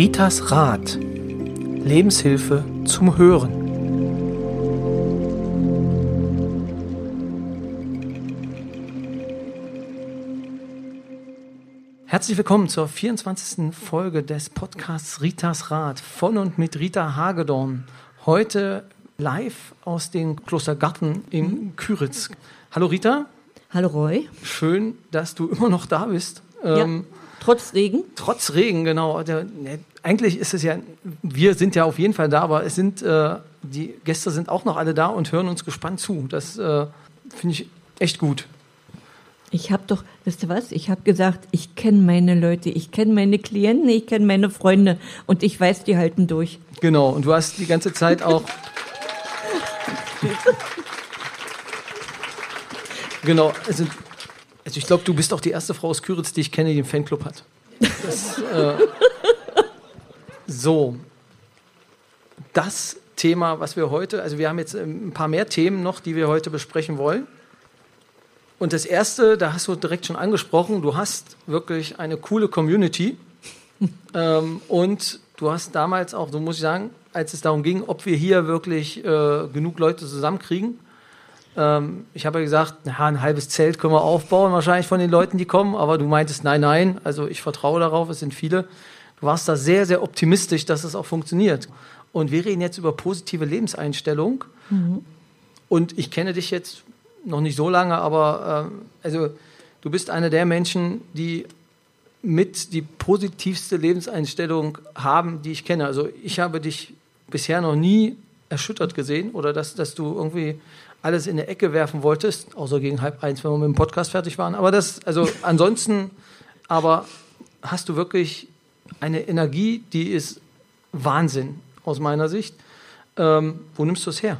Ritas Rat. Lebenshilfe zum Hören. Herzlich willkommen zur 24. Folge des Podcasts Ritas Rat von und mit Rita Hagedorn. Heute live aus dem Klostergarten in Küritz. Hallo Rita. Hallo Roy. Schön, dass du immer noch da bist. Ja, ähm, trotz Regen? Trotz Regen, genau. Der, ne, eigentlich ist es ja, wir sind ja auf jeden Fall da, aber es sind, äh, die Gäste sind auch noch alle da und hören uns gespannt zu. Das äh, finde ich echt gut. Ich habe doch, wisst ihr was? Ich habe gesagt, ich kenne meine Leute, ich kenne meine Klienten, ich kenne meine Freunde und ich weiß, die halten durch. Genau, und du hast die ganze Zeit auch. genau, also, also ich glaube, du bist auch die erste Frau aus Küritz, die ich kenne, die einen Fanclub hat. Das, äh, so, das Thema, was wir heute, also wir haben jetzt ein paar mehr Themen noch, die wir heute besprechen wollen. Und das erste, da hast du direkt schon angesprochen, du hast wirklich eine coole Community. ähm, und du hast damals auch, so muss ich sagen, als es darum ging, ob wir hier wirklich äh, genug Leute zusammenkriegen. Ähm, ich habe ja gesagt, na, ein halbes Zelt können wir aufbauen, wahrscheinlich von den Leuten, die kommen. Aber du meintest, nein, nein, also ich vertraue darauf, es sind viele. Du warst da sehr, sehr optimistisch, dass es auch funktioniert. Und wir reden jetzt über positive Lebenseinstellung. Mhm. Und ich kenne dich jetzt noch nicht so lange, aber äh, also du bist einer der Menschen, die mit die positivste Lebenseinstellung haben, die ich kenne. Also ich habe dich bisher noch nie erschüttert gesehen oder dass, dass du irgendwie alles in eine Ecke werfen wolltest, außer gegen halb eins, wenn wir mit dem Podcast fertig waren. Aber das, also ansonsten, aber hast du wirklich eine Energie, die ist Wahnsinn aus meiner Sicht. Ähm, wo nimmst du es her?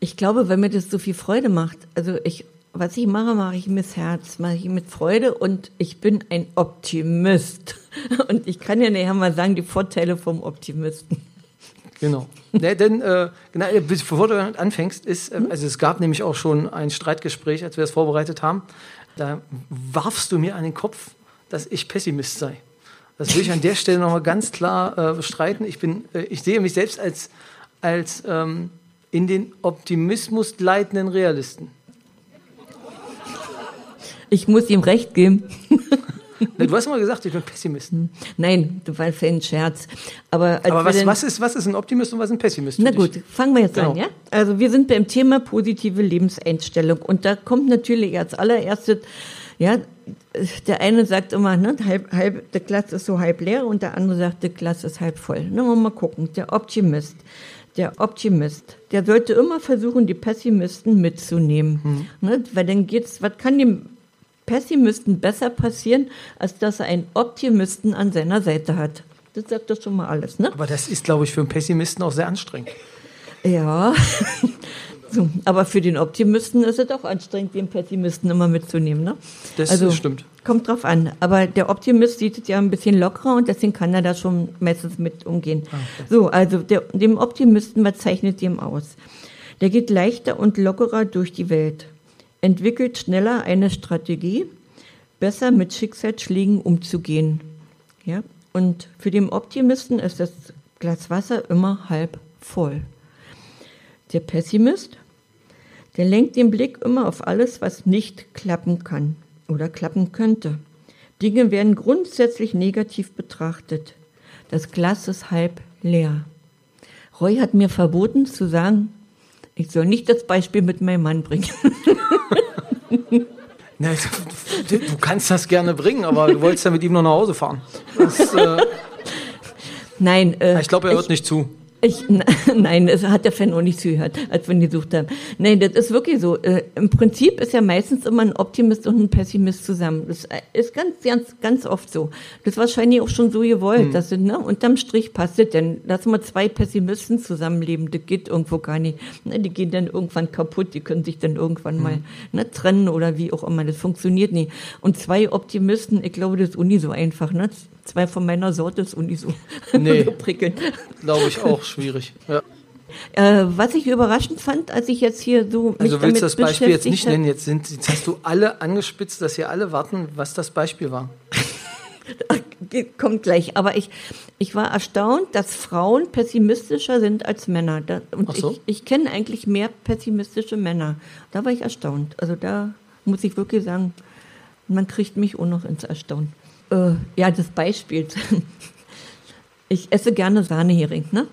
Ich glaube, weil mir das so viel Freude macht. Also ich, was ich mache, mache ich mit Herz, mache ich mit Freude und ich bin ein Optimist. Und ich kann ja nachher mal sagen, die Vorteile vom Optimisten. Genau. ne, denn, äh, genau, bevor du anfängst, ist, äh, also es gab nämlich auch schon ein Streitgespräch, als wir das vorbereitet haben. Da warfst du mir an den Kopf, dass ich Pessimist sei. Das will ich an der Stelle nochmal ganz klar äh, bestreiten. Ich, bin, äh, ich sehe mich selbst als, als ähm, in den Optimismus leitenden Realisten. Ich muss ihm recht geben. Du hast mal gesagt, ich bin Pessimist. Hm. Nein, du warst ein Scherz. Aber, Aber was, was, ist, was ist ein Optimist und was ist ein Pessimist? Na gut, fangen wir jetzt genau. an, ja? Also wir sind beim Thema positive Lebenseinstellung. Und da kommt natürlich als allererstes, ja, der eine sagt immer, ne, halb, halb, der Glas ist so halb leer und der andere sagt, der Glas ist halb voll. Ne, mal gucken, der Optimist der Optimist, der sollte immer versuchen, die Pessimisten mitzunehmen. Mhm. Ne? Weil dann geht's, was kann dem Pessimisten besser passieren, als dass er einen Optimisten an seiner Seite hat? Das sagt doch schon mal alles, ne? Aber das ist, glaube ich, für einen Pessimisten auch sehr anstrengend. Ja, so, aber für den Optimisten ist es auch anstrengend, den Pessimisten immer mitzunehmen. Ne? Das also, stimmt. Kommt drauf an. Aber der Optimist sieht es ja ein bisschen lockerer und deswegen kann er da schon meistens mit umgehen. Ah, okay. So, also der, dem Optimisten, was zeichnet dem aus? Der geht leichter und lockerer durch die Welt, entwickelt schneller eine Strategie, besser mit Schicksalsschlägen umzugehen. Ja? Und für den Optimisten ist das Glas Wasser immer halb voll. Der Pessimist, der lenkt den Blick immer auf alles, was nicht klappen kann oder klappen könnte. Dinge werden grundsätzlich negativ betrachtet. Das Glas ist halb leer. Roy hat mir verboten zu sagen, ich soll nicht das Beispiel mit meinem Mann bringen. Na, du, kannst das gerne bringen, aber du wolltest ja mit ihm noch nach Hause fahren. Das, äh, Nein. Äh, ich glaube, er hört ich, nicht zu. Ich, nein, das hat der Fan auch nicht zugehört, als wir ihn gesucht haben. Nein, das ist wirklich so. Äh, Im Prinzip ist ja meistens immer ein Optimist und ein Pessimist zusammen. Das äh, ist ganz, ganz, ganz oft so. Das ist wahrscheinlich auch schon so gewollt. Mhm. Das sind, ne, unterm Strich passt es denn. Lass mal zwei Pessimisten zusammenleben, das geht irgendwo gar nicht. Ne, die gehen dann irgendwann kaputt, die können sich dann irgendwann mhm. mal ne, trennen oder wie auch immer. Das funktioniert nie. Und zwei Optimisten, ich glaube, das ist uni so einfach. Ne? Zwei von meiner Sorte ist uni so, nee, so prickelnd. Glaube ich auch schwierig. Ja. Äh, was ich überraschend fand, als ich jetzt hier so. Mich also willst du das Beispiel jetzt nicht nennen? Jetzt, sind, jetzt hast du alle angespitzt, dass hier alle warten, was das Beispiel war. kommt gleich. Aber ich, ich war erstaunt, dass Frauen pessimistischer sind als Männer. Und Ach so? ich, ich kenne eigentlich mehr pessimistische Männer. Da war ich erstaunt. Also da muss ich wirklich sagen, man kriegt mich auch noch ins Erstaunen. Äh, ja, das Beispiel. Ich esse gerne Sahnehering, ne?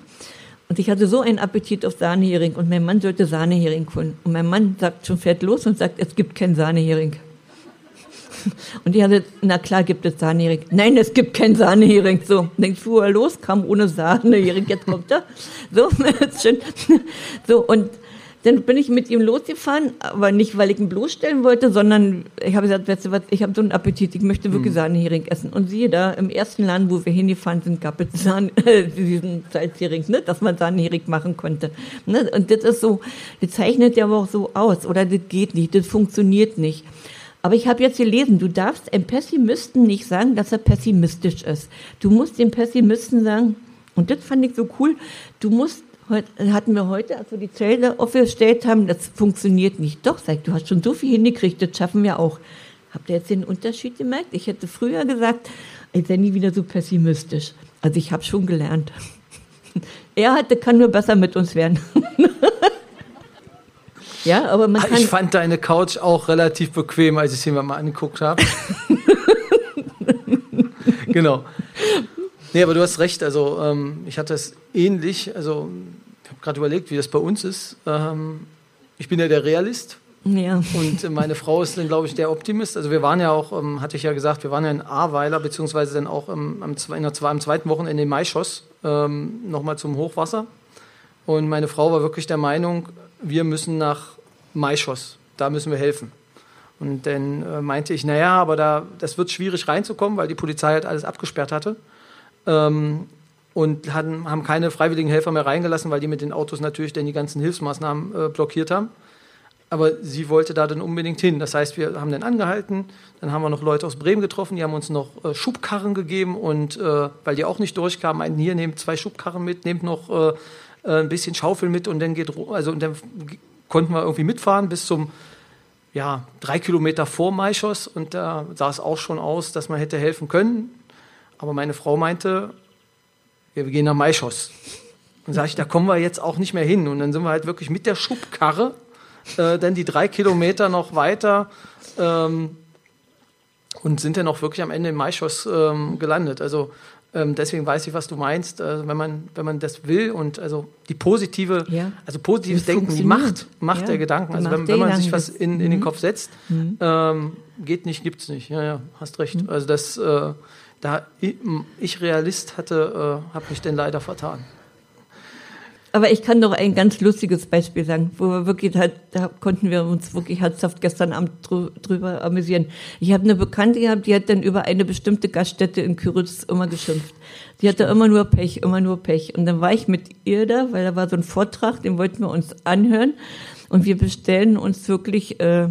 Und ich hatte so einen Appetit auf Sahnehering und mein Mann sollte Sahnehering holen. Und mein Mann sagt schon, fährt los und sagt, es gibt kein Sahnehering. Und ich hatte, na klar gibt es Sahnehering. Nein, es gibt kein Sahnehering. So, dann fuhr er los, kam ohne Sahnehering, jetzt kommt er. So, ist schön. So, und dann bin ich mit ihm losgefahren, aber nicht, weil ich ihn bloßstellen wollte, sondern ich habe gesagt, weißt du was, ich habe so einen Appetit, ich möchte wirklich Sahnehering essen. Und siehe da, im ersten Laden, wo wir hingefahren sind, gab es Sahne, äh, diesen Salzhering, ne, dass man Sahnehering machen konnte. Ne? Und das ist so, das zeichnet ja aber auch so aus, oder das geht nicht, das funktioniert nicht. Aber ich habe jetzt gelesen, du darfst einem Pessimisten nicht sagen, dass er pessimistisch ist. Du musst dem Pessimisten sagen, und das fand ich so cool, du musst, hatten wir heute, als wir die Zelle aufgestellt haben, das funktioniert nicht. Doch, sag, du hast schon so viel hingekriegt, das schaffen wir auch. Habt ihr jetzt den Unterschied gemerkt? Ich hätte früher gesagt, ich sei nie wieder so pessimistisch. Also ich habe schon gelernt. Er hatte, kann nur besser mit uns werden. ja, aber man kann. Ich fand deine Couch auch relativ bequem, als ich sie mir mal angeguckt habe. genau. Nee, aber du hast recht. Also ähm, ich hatte es ähnlich. Also gerade überlegt, wie das bei uns ist. Ähm, ich bin ja der Realist ja. und meine Frau ist dann, glaube ich, der Optimist. Also wir waren ja auch, ähm, hatte ich ja gesagt, wir waren ja in Ahrweiler, beziehungsweise dann auch ähm, am, in der, am zweiten Wochenende in Maischoss ähm, nochmal zum Hochwasser. Und meine Frau war wirklich der Meinung, wir müssen nach Maischoss, da müssen wir helfen. Und dann äh, meinte ich, naja, aber da, das wird schwierig reinzukommen, weil die Polizei halt alles abgesperrt hatte. Ähm, und hatten, haben keine freiwilligen Helfer mehr reingelassen, weil die mit den Autos natürlich dann die ganzen Hilfsmaßnahmen äh, blockiert haben. Aber sie wollte da dann unbedingt hin. Das heißt, wir haben dann angehalten, dann haben wir noch Leute aus Bremen getroffen, die haben uns noch äh, Schubkarren gegeben und äh, weil die auch nicht durchkamen, meinten, hier nehmt zwei Schubkarren mit, nehmt noch äh, äh, ein bisschen Schaufel mit und dann geht also und dann konnten wir irgendwie mitfahren bis zum ja, drei Kilometer vor Maischoss und da sah es auch schon aus, dass man hätte helfen können. Aber meine Frau meinte, ja, wir gehen nach Maischoss. Und sage ich, da kommen wir jetzt auch nicht mehr hin. Und dann sind wir halt wirklich mit der Schubkarre äh, dann die drei Kilometer noch weiter ähm, und sind dann auch wirklich am Ende in Maischoss ähm, gelandet. Also ähm, deswegen weiß ich, was du meinst. Also wenn man wenn man das will und also die positive, Ja. also positives Denken, die. Macht, Macht Ja, der Gedanken. Also wenn, wenn man sich was in, in den Mhm. Kopf setzt, ähm, geht nicht, gibt's nicht. Ja, ja, hast recht. Mhm. Also das, äh, da ich, ich Realist hatte, äh, habe mich denn leider vertan. Aber ich kann noch ein ganz lustiges Beispiel sagen, wo wir wirklich, halt, da konnten wir uns wirklich herzhaft gestern Abend drü drüber amüsieren. Ich habe eine Bekannte gehabt, die hat dann über eine bestimmte Gaststätte in Küritz immer geschimpft. Die hatte immer nur Pech, immer nur Pech. Und dann war ich mit ihr da, weil da war so ein Vortrag, den wollten wir uns anhören. Und wir bestellen uns wirklich äh,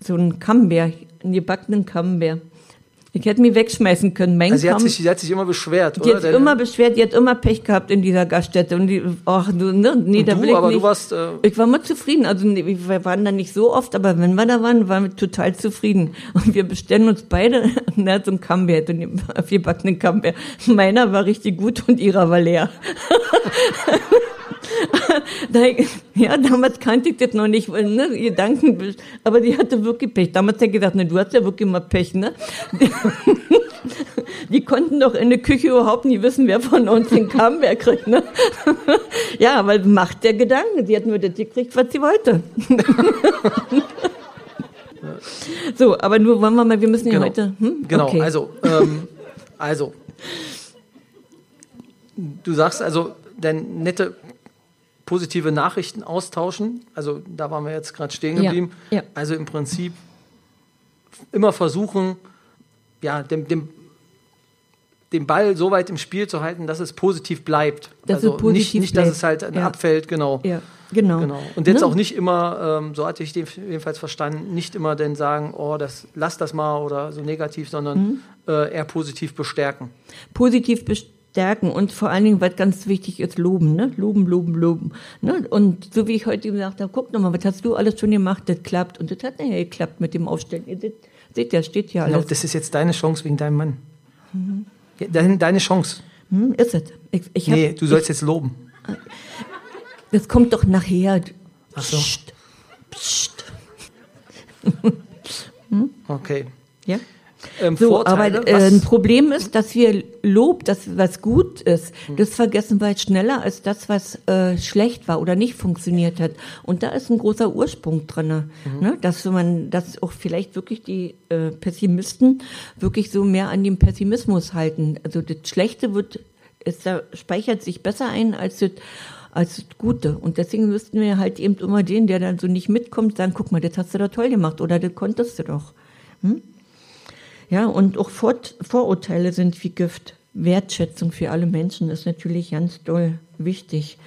so einen Camembert, einen gebackenen Camembert. Ich hätte mich wegschmeißen können. Mein Also sie hat, sich, sie hat sich immer beschwert, die oder? hat Denn- immer beschwert, die hat immer Pech gehabt in dieser Gaststätte. Und die, ach, du, ne, nee, Und da du, will ich aber nicht. du warst, äh, ich war mal zufrieden. Also nee, wir waren da nicht so oft, aber wenn wir da waren, waren wir total zufrieden. Und wir bestellen uns beide ne, so ein Camembert, so einen vierbackenen Camembert. Meiner war richtig gut und ihrer war leer. Ja, damals kannte ich das noch nicht, weil, ne, Gedanken, aber die hatte wirklich Pech. Damals hat er gesagt, ne, du hast ja wirklich mal Pech, ne? Die konnten doch in der Küche überhaupt nie wissen, wer von uns den Camembert kriegt, ne? Ja, weil Macht der Gedanken. Sie hat nur das gekriegt, was sie wollte. So, aber nur wollen wir mal, wir müssen ja Genau. heute. Hm? Genau, Okay. also, ähm, also, du sagst also, denn nette positive Nachrichten austauschen, also da waren wir jetzt gerade stehen Ja, geblieben, ja. also im Prinzip immer versuchen, ja, dem, dem, den Ball so weit im Spiel zu halten, dass es positiv bleibt. Dass also es positiv nicht, nicht, dass bleibt. es halt Ja. abfällt, genau. Ja, genau. Genau. Und jetzt Ne? auch nicht immer, ähm, so hatte ich den jedenfalls verstanden, nicht immer denn sagen, oh, das, lass das mal oder so negativ, sondern Mhm. äh, eher positiv bestärken. positiv bestärken und vor allen Dingen, was ganz wichtig ist, loben, ne? Loben, loben, loben. Ne? Und so wie ich heute gesagt habe, guck doch mal, was hast du alles schon gemacht, das klappt. Und das hat nachher geklappt mit dem Aufstellen. Ihr seht, ja, steht ja Genau, alles. das ist jetzt deine Chance wegen deinem Mann. Ja, deine, deine Chance. Hm, ist es. Ich, ich hab, Nee, du sollst jetzt loben. Das kommt doch nachher. Ach so. Psst. Psst. Okay. Ja? Ähm, So, Vorteile, aber äh, ein Problem ist, dass wir Lob, das was gut ist, Hm. das vergessen wir schneller als das, was äh, schlecht war oder nicht funktioniert hat. Und da ist ein großer Ursprung drin, Mhm. ne? dass man, dass auch vielleicht wirklich die äh, Pessimisten wirklich so mehr an dem Pessimismus halten. Also das Schlechte wird, es da speichert sich besser ein als das als das Gute. Und deswegen müssten wir halt eben immer den, der dann so nicht mitkommt, sagen, guck mal, das hast du doch toll gemacht oder das konntest du doch. Ja, und auch Vor Vorurteile sind wie Gift. Wertschätzung für alle Menschen ist natürlich ganz doll wichtig.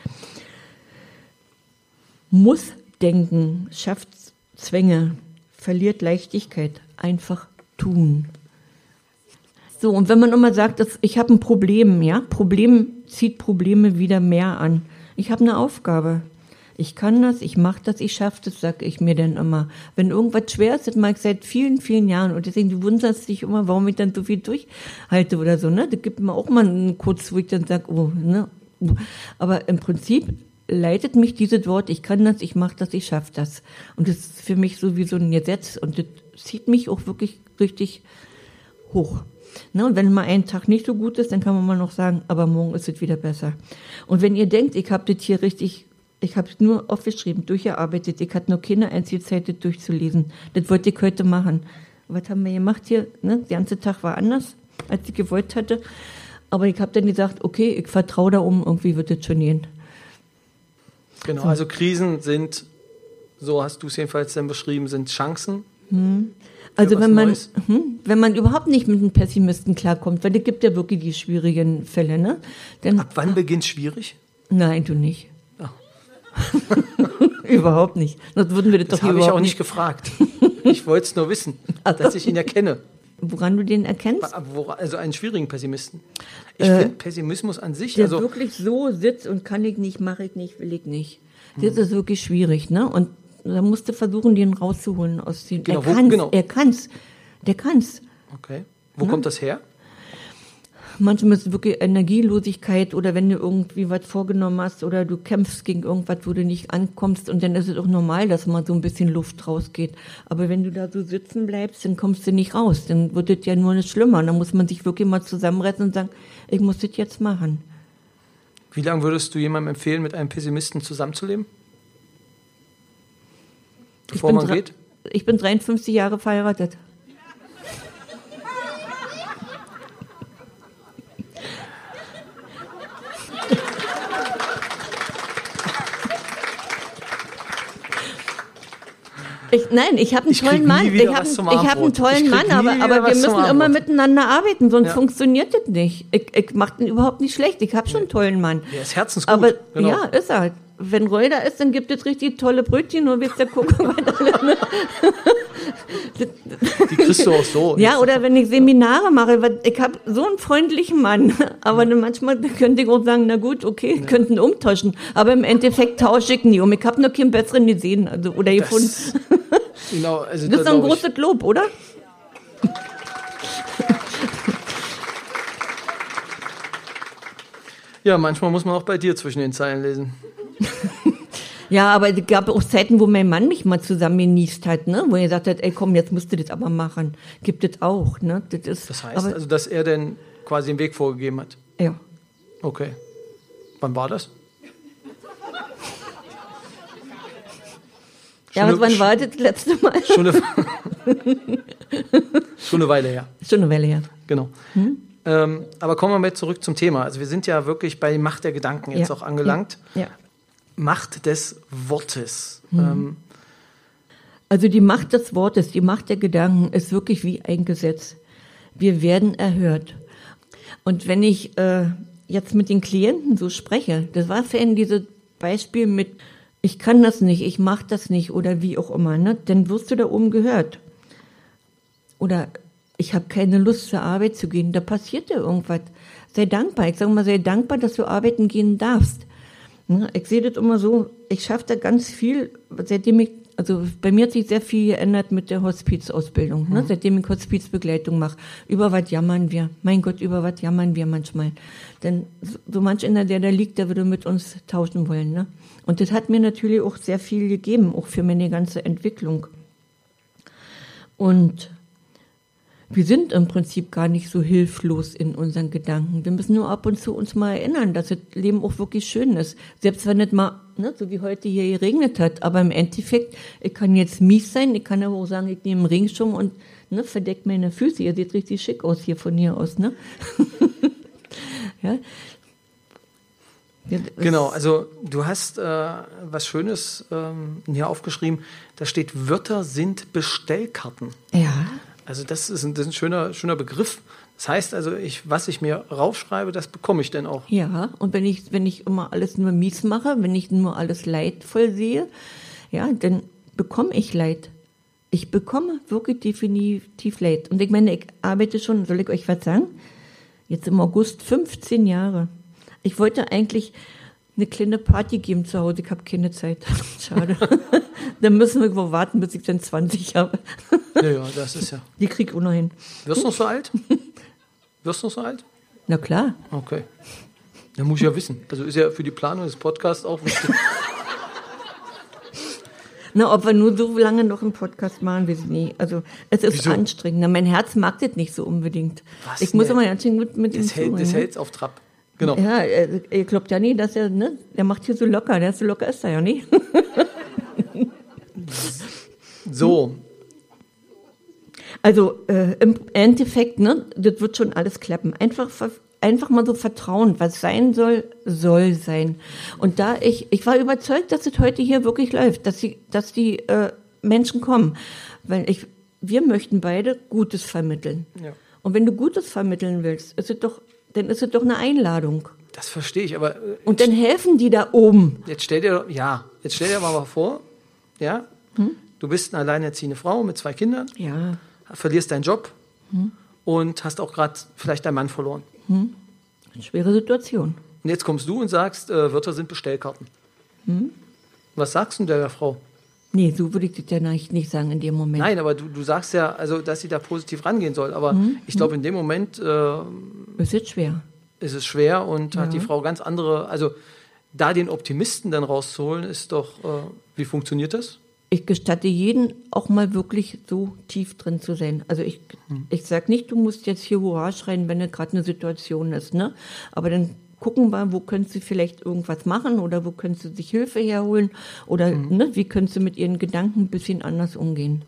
Muss denken, schafft Zwänge, verliert Leichtigkeit, einfach tun. So, und wenn man immer sagt, dass ich habe ein Problem, ja, Problem zieht Probleme wieder mehr an. Ich habe eine Aufgabe. Ich kann das, ich mache das, ich schaffe das, sage ich mir dann immer. Wenn irgendwas schwer ist, das mache ich seit vielen, vielen Jahren. Und deswegen, du wunderst dich immer, warum ich dann so viel durchhalte oder so. Ne? Da gibt mir auch mal einen kurz, wo ich dann sage, oh, ne? Aber im Prinzip leitet mich dieses Wort, ich kann das, ich mache das, ich schaffe das. Und das ist für mich so wie so ein Gesetz. Und das zieht mich auch wirklich richtig hoch. Ne, und wenn mal ein Tag nicht so gut ist, dann kann man mal noch sagen, aber morgen ist es wieder besser. Und wenn ihr denkt, ich habe das hier richtig, ich habe es nur aufgeschrieben, durchgearbeitet, ich hatte noch keine einzige Zeit, das durchzulesen. Das wollte ich heute machen. Was haben wir gemacht hier? Ne? Der ganze Tag war anders, als ich gewollt hatte. Aber ich habe dann gesagt, okay, ich vertraue da um, irgendwie wird das schon gehen. Genau, also Krisen sind, so hast du es jedenfalls dann beschrieben, sind Chancen. Also was wenn man, hm, wenn man überhaupt nicht mit einem Pessimisten klarkommt, weil es gibt ja wirklich die schwierigen Fälle, ne? Dann, Ab wann beginnt schwierig? Nein, du nicht. Überhaupt nicht. Sonst würden wir das, Das doch habe ich auch nicht gefragt. Ich wollte es nur wissen, dass ich ihn erkenne. Woran du den erkennst? Also einen schwierigen Pessimisten. Ich Äh, finde Pessimismus an sich, Der also wirklich so sitzt und kann ich nicht, mache ich nicht, will ich nicht. Hm. Das ist wirklich schwierig, ne? Und da musst du versuchen, den rauszuholen aus den. Genau, er wo- kann's, genau. er kann's. Der kann's. okay. Wo kommt das her? Manchmal ist es wirklich Energielosigkeit oder wenn du irgendwie was vorgenommen hast oder du kämpfst gegen irgendwas, wo du nicht ankommst und dann ist es auch normal, dass mal so ein bisschen Luft rausgeht. Aber wenn du da so sitzen bleibst, dann kommst du nicht raus. Dann wird es ja nur nicht schlimmer. Dann muss man sich wirklich mal zusammenreißen und sagen, ich muss das jetzt machen. Wie lange würdest du jemandem empfehlen, mit einem Pessimisten zusammenzuleben? Bevor man geht? Ich bin 53 Jahre verheiratet. Ich, nein, ich habe einen krieg tollen Mann. Ich habe hab einen tollen Mann, aber, aber wir müssen immer miteinander arbeiten, sonst Ja. funktioniert das nicht. Ich, ich mache den überhaupt nicht schlecht. Ich habe schon einen tollen Mann. Der ist herzensgut. Aber genau. ja, ist er. Wenn Roy da ist, dann gibt es richtig tolle Brötchen, nur willst du gucken, was alle? Die kriegst du auch so. Ja, oder wenn ich Seminare mache, weil ich habe so einen freundlichen Mann, aber dann manchmal könnte ich auch sagen, na gut, okay, könnten umtauschen, aber im Endeffekt tausche ich nie um. Ich habe noch keinen besseren gesehen, also oder gefunden. Das, genau, also Das da ist doch ein großes Lob, oder? Ja, manchmal muss man auch bei dir zwischen den Zeilen lesen. Ja, aber es gab auch Zeiten, wo mein Mann mich mal zusammen genießt hat, ne? wo er gesagt hat, ey komm, jetzt musst du das aber machen. Gibt es auch, ne? Das, ist, Das heißt also, dass er denn quasi den Weg vorgegeben hat. ja. Okay. Wann war das? Ja, was wann war das letzte Mal? Schon eine, schon eine Weile her. Schon eine Weile her. Genau. Hm? Ähm, aber kommen wir mal zurück zum Thema. Also wir sind ja wirklich bei Macht der Gedanken jetzt Ja. auch angelangt. Ja. Macht des Wortes. Hm. Ähm, Also die Macht des Wortes, die Macht der Gedanken ist wirklich wie ein Gesetz. Wir werden erhört. Und wenn ich äh, jetzt mit den Klienten so spreche, das war vorhin dieses Beispiel mit, ich kann das nicht, ich mache das nicht oder wie auch immer, ne? dann wirst du da oben gehört. Oder ich habe keine Lust zur Arbeit zu gehen, da passiert dir irgendwas. Sei dankbar. Ich sage mal, sei dankbar, dass du arbeiten gehen darfst. Ne, Ich sehe das immer so, ich schaffe da ganz viel, seitdem ich also bei mir hat sich sehr viel geändert mit der Hospizausbildung, ne? Mhm. seitdem ich Hospizbegleitung mache. Über was jammern wir? Mein Gott, über was jammern wir manchmal? Denn so, so manch einer, der da liegt, der würde mit uns tauschen wollen. Ne? Und das hat mir natürlich auch sehr viel gegeben, auch für meine ganze Entwicklung. Und wir sind im Prinzip gar nicht so hilflos in unseren Gedanken. Wir müssen nur ab und zu uns mal erinnern, dass das Leben auch wirklich schön ist. Selbst wenn es mal, ne, so wie heute hier geregnet hat. Aber im Endeffekt, ich kann jetzt mies sein, ich kann aber auch sagen, ich nehme einen Regenschirm und ne, verdeckt meine Füße. Ihr seht richtig schick aus hier von hier aus, ne? ja. Genau, also du hast äh, was Schönes ähm, hier aufgeschrieben. Da steht, Wörter sind Bestellkarten. Ja. Also das ist ein, das ist ein schöner, schöner Begriff. Das heißt also, ich, was ich mir raufschreibe, das bekomme ich dann auch. Ja, und wenn ich, wenn ich immer alles nur mies mache, wenn ich nur alles leidvoll sehe, ja, dann bekomme ich Leid. Ich bekomme wirklich definitiv Leid. Und ich meine, ich arbeite schon, soll ich euch was sagen? Jetzt im August 15 Jahre. Ich wollte eigentlich eine kleine Party geben zu Hause. Ich habe keine Zeit. Schade. dann müssen wir wohl warten, bis ich dann 20 habe. Ja, ja, das ist ja. Die krieg ich auch noch hin. Wirst du noch so alt? Wirst du noch so alt? Na klar. Okay. Da muss ich ja wissen. Also ist ja für die Planung des Podcasts auch wichtig. Na, ob wir nur so lange noch einen Podcast machen, weiß ich nicht. Also, es ist Wieso? anstrengend. Na, mein Herz mag das nicht so unbedingt. Was ich muss immer ganz schön gut mit ihm Das hält, zuhören, das ne? hält's auf Trab. Genau. Ja, äh, ihr glaubt ja nie, dass er, ne, der macht hier so locker. Der ist so locker ist er ja nicht. So, Also äh, im Endeffekt, ne, das wird schon alles klappen. Einfach, einfach mal so vertrauen, was sein soll, soll sein. Und da ich, ich war überzeugt, dass es heute hier wirklich läuft, dass die, dass die äh, Menschen kommen, weil ich, wir möchten beide Gutes vermitteln. Ja. Und wenn du Gutes vermitteln willst, ist es doch, dann ist es doch eine Einladung. das verstehe ich, aber äh, Und dann helfen die da oben. jetzt stell dir, ja, jetzt stell dir mal vor, ja, du bist eine alleinerziehende Frau mit zwei Kindern, Ja. verlierst deinen Job und hast auch gerade vielleicht deinen Mann verloren. Schwere Situation. Und jetzt kommst du und sagst, äh, Wörter sind Bestellkarten. Was sagst du der Frau? Nee, so würde ich das ja nicht, sagen in dem Moment. Nein, aber du, du sagst ja, also, dass sie da positiv rangehen soll. Aber ich glaube, in dem Moment äh, Es ist schwer. ist es schwer und hat die Frau ganz andere, also da den Optimisten dann rauszuholen, ist doch, äh, wie funktioniert das? Ich gestatte jeden auch mal wirklich so tief drin zu sein. Also ich, ich sag nicht, du musst jetzt hier Hurra schreien, wenn es gerade eine Situation ist, ne? Aber dann gucken wir, wo könntest du vielleicht irgendwas machen oder wo könntest du sich Hilfe herholen oder ne, wie könntest du mit ihren Gedanken ein bisschen anders umgehen.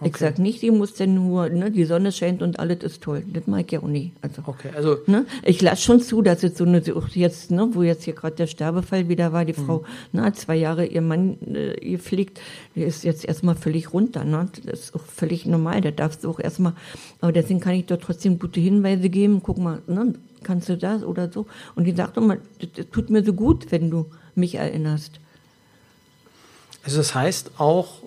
Ich sag nicht, die muss denn nur, ne, die Sonne scheint und alles ist toll. Das mag ich ja auch nicht. Also. Okay, also Ne? Ich lasse schon zu, dass es so eine, jetzt, ne, wo jetzt hier gerade der Sterbefall wieder war, die Frau, na, hat zwei Jahre ihr Mann äh, gepflegt, der ist jetzt erstmal völlig runter, ne? Das ist auch völlig normal, der darfst du auch erstmal, aber deswegen kann ich doch trotzdem gute Hinweise geben, guck mal, ne, kannst du das oder so. Und die sagt immer, das, das tut mir so gut, wenn du mich erinnerst. Also das heißt auch,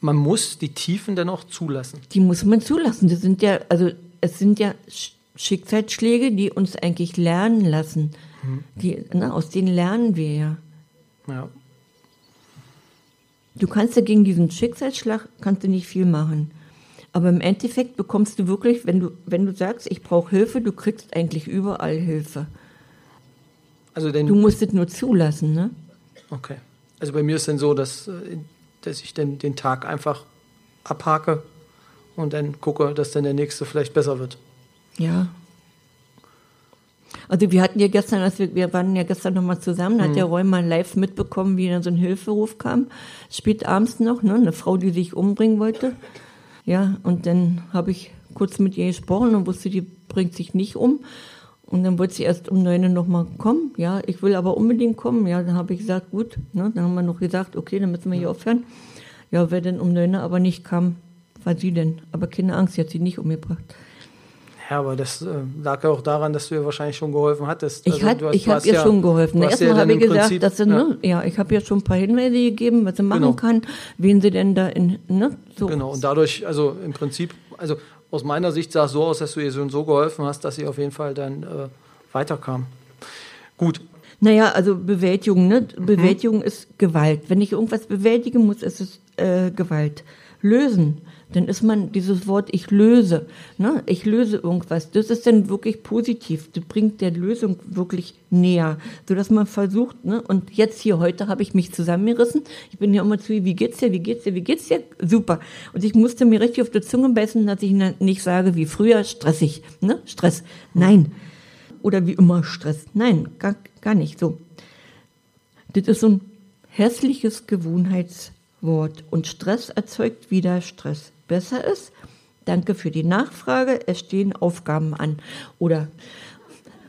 man muss die Tiefen dann auch zulassen. Die muss man zulassen. Das sind ja, also es sind ja Sch- Schicksalsschläge, die uns eigentlich lernen lassen. Die, ne, aus denen lernen wir ja. Ja. Du kannst ja gegen diesen Schicksalsschlag kannst du nicht viel machen. Aber im Endeffekt bekommst du wirklich, wenn du, wenn du sagst, ich brauche Hilfe, du kriegst eigentlich überall Hilfe. Also denn, Du musst es nur zulassen, ne? okay. Also bei mir ist dann so, dass, äh, dass ich dann den Tag einfach abhake und dann gucke, dass dann der nächste vielleicht besser wird. Ja. Also wir hatten ja gestern, als wir, wir waren ja gestern nochmal zusammen, hat der Roy mal live mitbekommen, wie dann so ein Hilferuf kam, spät abends noch, ne, eine Frau, die sich umbringen wollte. Ja, und dann habe ich kurz mit ihr gesprochen und wusste, die bringt sich nicht um. Und dann wollte sie erst um neun Uhr nochmal kommen. Ja, ich will aber unbedingt kommen. Ja, dann habe ich gesagt, gut. Ne, dann haben wir noch gesagt, okay, dann müssen wir hier aufhören. Ja, wer denn um neun Uhr aber nicht kam, war sie denn. Aber keine Angst, sie hat sie nicht umgebracht. Ja, aber das äh, lag ja auch daran, dass du ihr wahrscheinlich schon geholfen hattest. Ich, Also hat, du hast- ich habe ihr ja- schon geholfen. ja Erstmal habe ich gesagt, Prinzip- dass sie, ja, ne, ja, ich habe ihr schon ein paar Hinweise gegeben, was sie machen Genau. kann, wen sie denn da in, ne, so. Genau, und dadurch, also im Prinzip, also aus meiner Sicht sah es so aus, dass du ihr schon so geholfen hast, dass sie auf jeden Fall dann äh, weiterkam. Gut, Naja, also Bewältigung, ne? Bewältigung ist Gewalt. Wenn ich irgendwas bewältigen muss, ist es äh, Gewalt. Lösen, dann ist man dieses Wort ich löse, ne? Ich löse irgendwas. Das ist dann wirklich positiv. Das bringt der Lösung wirklich näher, so dass man versucht, ne? Und jetzt hier heute habe ich mich zusammengerissen. Ich bin ja immer zu, wie geht's dir, wie geht's dir, wie geht's dir? Super. Und ich musste mir richtig auf die Zunge beißen, dass ich nicht sage wie früher stressig, ne? Stress. Nein. Oder wie immer Stress. Nein, gar, gar nicht so. Das ist so ein hässliches Gewohnheitswort und Stress erzeugt wieder Stress. Besser ist, danke für die Nachfrage, es stehen Aufgaben an. Oder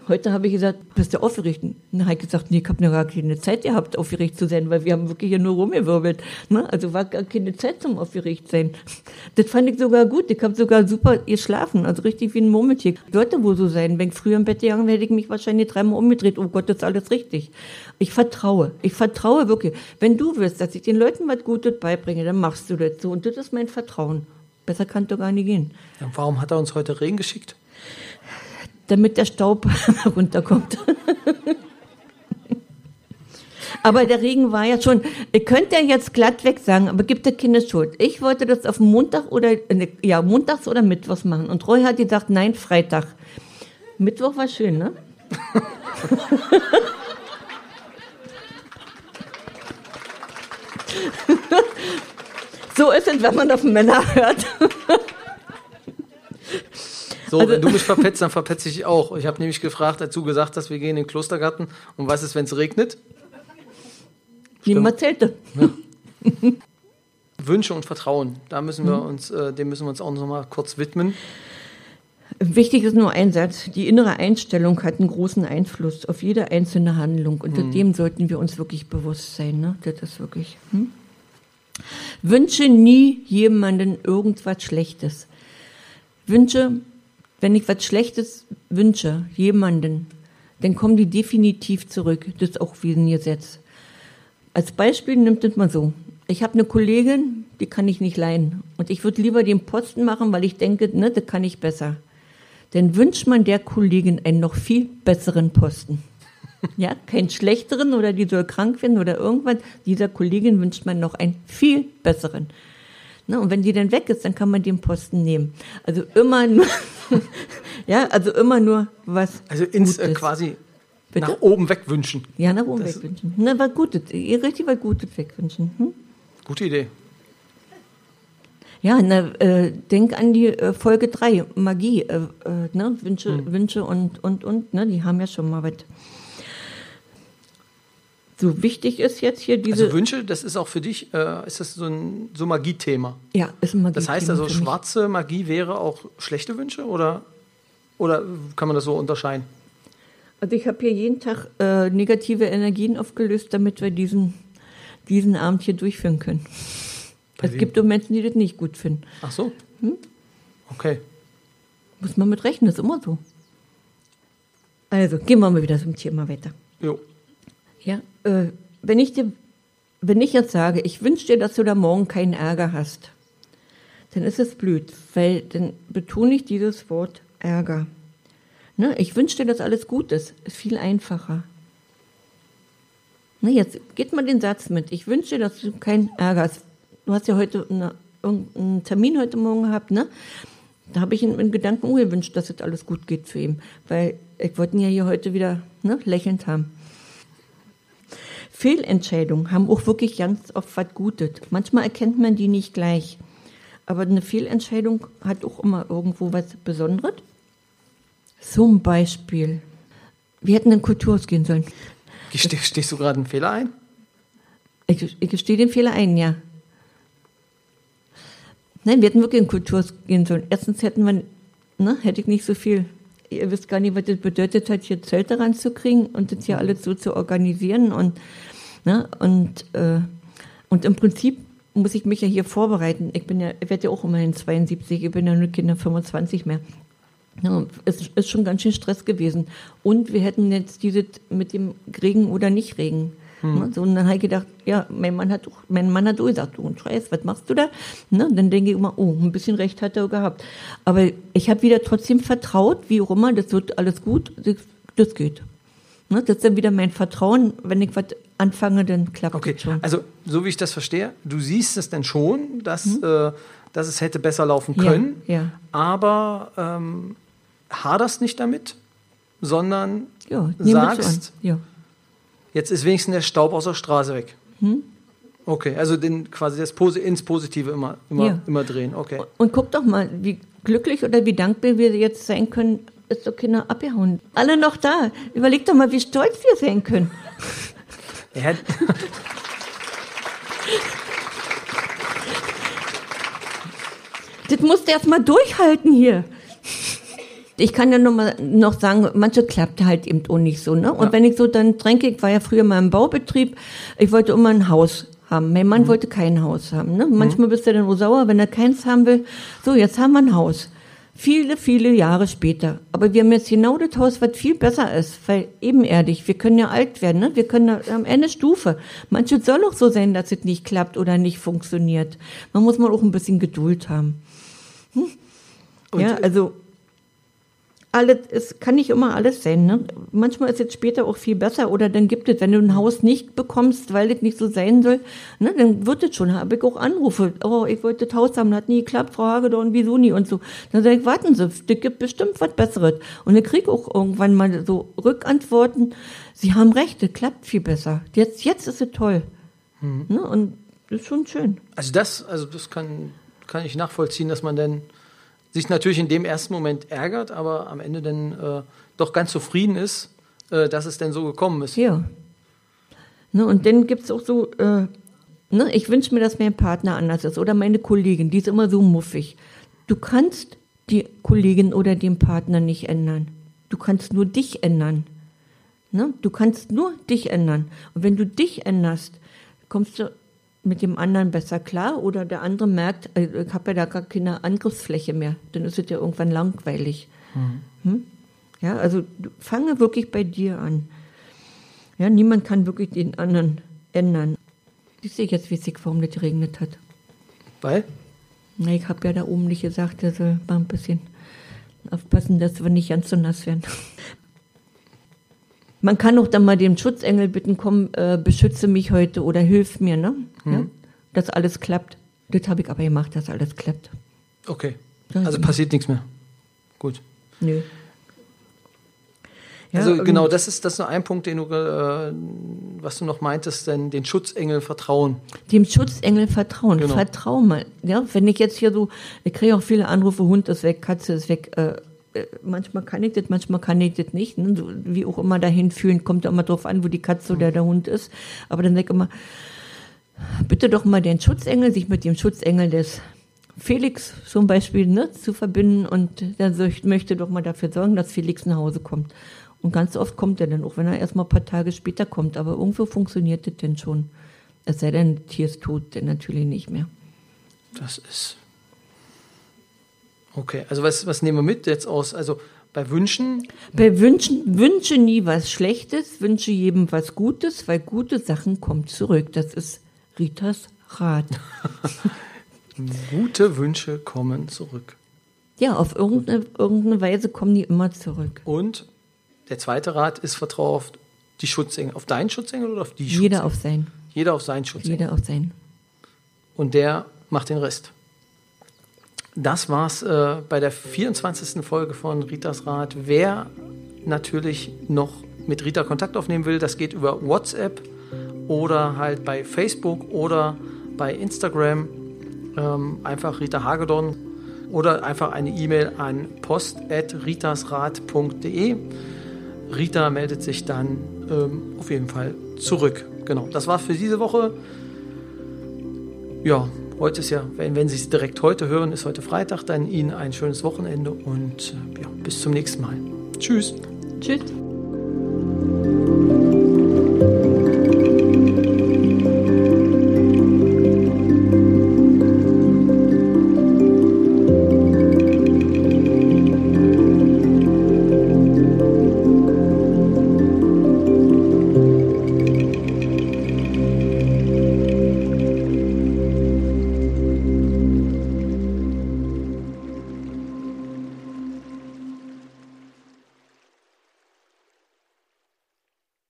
Heute habe ich gesagt, bist du aufgeregt? Dann habe ich gesagt, nee, ich habe noch gar keine Zeit gehabt, aufgeregt zu sein, weil wir haben wirklich hier nur rumgewirbelt. Ne? Also war gar keine Zeit zum aufgeregt sein. Das fand ich sogar gut. Ich habe sogar super geschlafen, also richtig wie ein Murmeltier. Sollte wohl so sein. Wenn ich früher im Bett gegangen wäre, hätte ich mich wahrscheinlich dreimal umgedreht. Oh Gott, das ist alles richtig. Ich vertraue. Ich vertraue wirklich. Wenn du willst, dass ich den Leuten was Gutes beibringe, dann machst du das so. Und das ist mein Vertrauen. Besser kann doch gar nicht gehen. Warum hat er uns heute Regen geschickt? Damit der Staub runterkommt. aber der Regen war ja schon, ihr könnt ja jetzt glatt weg sagen, aber gibt der Kinder Schuld. Ich wollte das auf Montag oder, ne, ja, montags oder Mittwochs machen. Und Roy hat gesagt, nein, Freitag. Mittwoch war schön, ne? so ist es, wenn man auf Männer hört. So, also, wenn du mich verpetzt, dann verpetze ich auch. Ich habe nämlich gefragt, dazu gesagt, dass wir gehen in den Klostergarten. Und was ist, wenn es regnet? Niemand Zelte. Ja. Wünsche und Vertrauen, da müssen wir mhm. uns, äh, dem müssen wir uns auch noch mal kurz widmen. Wichtig ist nur ein Satz. Die innere Einstellung hat einen großen Einfluss auf jede einzelne Handlung. Und mhm. dem sollten wir uns wirklich bewusst sein. Ne? Das ist wirklich. Hm? Wünsche nie jemanden irgendwas Schlechtes. Wünsche wenn ich was Schlechtes wünsche, jemanden, dann kommen die definitiv zurück. Das ist auch wie ein Gesetz. Als Beispiel nimmt es mal so. Ich habe eine Kollegin, die kann ich nicht leihen. Und ich würde lieber den Posten machen, weil ich denke, ne, das kann ich besser. Dann wünscht man der Kollegin einen noch viel besseren Posten. Ja, keinen schlechteren oder die soll krank werden oder irgendwas. Dieser Kollegin wünscht man noch einen viel besseren. Ne, und wenn die dann weg ist, dann kann man den Posten nehmen. Also immer nur, ja, also immer nur was. Also ins äh, quasi Bitte? nach oben wegwünschen. Ja, nach oben das wegwünschen. Na, was Gutes, richtig was Gutes wegwünschen. Hm? Gute Idee. Ja, na, äh, denk an die äh, Folge 3, Magie, äh, äh, ne? Wünsche, hm. Wünsche und, und, und, ne? die haben ja schon mal was so wichtig ist jetzt hier diese. Also Wünsche, das ist auch für dich, äh, ist das so ein so Magie-Thema? Ja, ist ein Magie-Thema. Das heißt also, schwarze Magie wäre auch schlechte Wünsche oder, oder kann man das so unterscheiden? Also ich habe hier jeden Tag äh, negative Energien aufgelöst, damit wir diesen, diesen Abend hier durchführen können. Bei es gibt auch Menschen, die das nicht gut finden. Ach so? Hm? Okay. Muss man mit rechnen, ist immer so. Also, gehen wir mal wieder zum Thema weiter. Jo. Ja, äh, wenn ich dir, wenn ich jetzt sage, ich wünsche dir, dass du da morgen keinen Ärger hast, dann ist es blöd, weil dann betone ich dieses Wort Ärger. Ne? Ich wünsche dir, dass alles gut ist. Ist viel einfacher. Ne, jetzt geht mal den Satz mit. Ich wünsche dir, dass du keinen Ärger hast. Du hast ja heute eine, einen Termin heute Morgen gehabt, ne? Da habe ich in Gedanken gewünscht, dass es alles gut geht für ihn. Weil ich wollte ihn ja hier heute wieder ne, lächelnd haben. Fehlentscheidungen haben auch wirklich ganz oft was Gutes. Manchmal erkennt man die nicht gleich. Aber eine Fehlentscheidung hat auch immer irgendwo was Besonderes. Zum Beispiel, wir hätten in Kulturhaus gehen sollen. Geste, stehst du gerade einen Fehler ein? Ich, ich gestehe den Fehler ein, ja. Nein, wir hätten wirklich in Kulturhaus gehen sollen. Erstens hätten wir, ne, hätte ich nicht so viel ihr wisst gar nicht, was das bedeutet hat, hier Zelte ranzukriegen und das hier alles so zu organisieren und Ne? Und, äh, und im Prinzip muss ich mich ja hier vorbereiten. Ich bin ja, ich werde ja auch immerhin 72, ich bin ja nur Kinder 25 mehr. Ja, es ist schon ganz schön Stress gewesen. Und wir hätten jetzt diese mit dem Regen oder nicht Regen. Hm. Ne? So, und dann habe ich gedacht, ja, mein Mann hat, mein Mann hat auch gesagt, du Scheiß, was machst du da? Ne? Dann denke ich immer, oh, ein bisschen Recht hat er gehabt. Aber ich habe wieder trotzdem vertraut, wie auch immer, das wird alles gut, das, geht. Ne, das ist dann wieder mein Vertrauen. Wenn ich was anfange, dann klappt Okay, es schon. also so wie ich das verstehe, du siehst es denn schon, dass, äh, dass es hätte besser laufen können, Ja, ja. aber ähm, haderst nicht damit, sondern Ja, sagst. Ja. Jetzt ist wenigstens der Staub aus der Straße weg. Hm? Okay, also den, quasi das Posi ins Positive immer, immer, Ja. immer drehen. Okay. Und guck doch mal, wie glücklich oder wie dankbar wir jetzt sein können, ist doch keiner abgehauen. Alle noch da. Überleg doch mal, wie stolz wir sein können. Ja, Das musst du erst mal durchhalten hier. Ich kann ja noch mal noch sagen, manche klappt halt eben auch nicht so. Ne? Und Ja. wenn ich so dann tränke, ich war ja früher mal im Baubetrieb, ich wollte immer ein Haus haben. Mein Mhm. Mann wollte kein Haus haben. Ne? Manchmal bist du dann auch sauer, wenn er keins haben will. So, jetzt haben wir ein Haus. Viele, viele Jahre später. Aber wir haben jetzt genau das Haus, was viel besser ist, weil ebenerdig. Wir können ja alt werden, ne? Wir können am Ende Stufe. Manches soll auch so sein, dass es nicht klappt oder nicht funktioniert. Man muss mal auch ein bisschen Geduld haben. Und, ja, also alles, es kann nicht immer alles sein. Ne? Manchmal ist es später auch viel besser oder dann gibt es, wenn du ein Haus nicht bekommst, weil es nicht so sein soll, ne, dann wird es schon. Habe ich auch Anrufe. Oh, ich wollte das Haus haben, hat nie geklappt, Frau Hagedorn, wieso nie und so. Dann sage ich, warten Sie, das gibt bestimmt was Besseres. Und ich kriege auch irgendwann mal so Rückantworten. Sie haben recht, das klappt viel besser. Jetzt, jetzt ist es toll. Ne? Und das ist schon schön. also das, also das kann, kann ich nachvollziehen, dass man dann sich natürlich in dem ersten Moment ärgert, aber am Ende dann äh, doch ganz zufrieden ist, äh, dass es denn so gekommen ist. Ja. Ne, und dann gibt es auch so, äh, ne, ich wünsche mir, dass mein Partner anders ist oder meine Kollegin, die ist immer so muffig. Du kannst die Kollegin oder den Partner nicht ändern. Du kannst nur dich ändern. Ne? Du kannst nur dich ändern. Und wenn du dich änderst, kommst du mit dem anderen besser klar oder der andere merkt, äh, ich habe ja da gar keine Angriffsfläche mehr. Dann ist es ja irgendwann langweilig. Hm? Ja, also fange wirklich bei dir an. Ja, niemand kann wirklich den anderen ändern. Siehst du jetzt, wie es sich warum das geregnet hat? Weil? Na, ich habe ja da oben nicht gesagt, er soll mal ein bisschen aufpassen, dass wir nicht ganz so nass werden. Man kann auch dann mal den Schutzengel bitten, komm, äh, beschütze mich heute oder hilf mir, ne? Ja? Dass alles klappt. Das habe ich aber gemacht, dass alles klappt. Okay. Ja, Also passiert nichts mehr. Gut. Nö. Ja, also genau, das ist das ist nur ein Punkt, den du, äh, was du noch meintest, denn den Schutzengel vertrauen. Dem Schutzengel vertrauen. Genau. Vertrau mal. Ja, wenn ich jetzt hier so, ich kriege auch viele Anrufe, Hund ist weg, Katze ist weg. Äh, manchmal kann ich das, manchmal kann ich das nicht. Ne? So, wie auch immer dahin fühlen, kommt ja immer drauf an, wo die Katze oder der Hund ist. Aber dann sag ich immer, bitte doch mal den Schutzengel, sich mit dem Schutzengel des Felix zum Beispiel ne, zu verbinden und der so- möchte doch mal dafür sorgen, dass Felix nach Hause kommt. Und ganz oft kommt er dann, auch wenn er erst mal ein paar Tage später kommt. Aber irgendwo funktioniert das denn schon. Es sei denn, Tier ist tot, dann natürlich nicht mehr. Das ist. Okay, also was, was nehmen wir mit jetzt aus? Also bei Wünschen, Bei Wünschen, wünsche nie was Schlechtes, wünsche jedem was Gutes, weil gute Sachen kommen zurück. Das ist Ritas Rat. gute Wünsche kommen zurück. Ja, auf irgendeine, irgendeine Weise kommen die immer zurück. Und der zweite Rat ist Vertraue auf die Schutzengel. Auf deinen Schutzengel oder auf die Schutzengel? Jeder auf sein, Jeder auf seinen Schutzengel. jeder auf sein. Und der macht den Rest. Das war's äh, bei der 24. Folge von Ritas Rat. Wer natürlich noch mit Rita Kontakt aufnehmen will, das geht über WhatsApp oder halt bei Facebook oder bei Instagram. Ähm, einfach Rita Hagedorn oder einfach eine E-Mail an post.ritasrat.de. Rita meldet sich dann ähm, auf jeden Fall zurück. Genau, das war's für diese Woche. Ja, heute ist ja, wenn, wenn Sie es direkt heute hören, ist heute Freitag, dann Ihnen ein schönes Wochenende und äh, ja, bis zum nächsten Mal. Tschüss. Tschüss.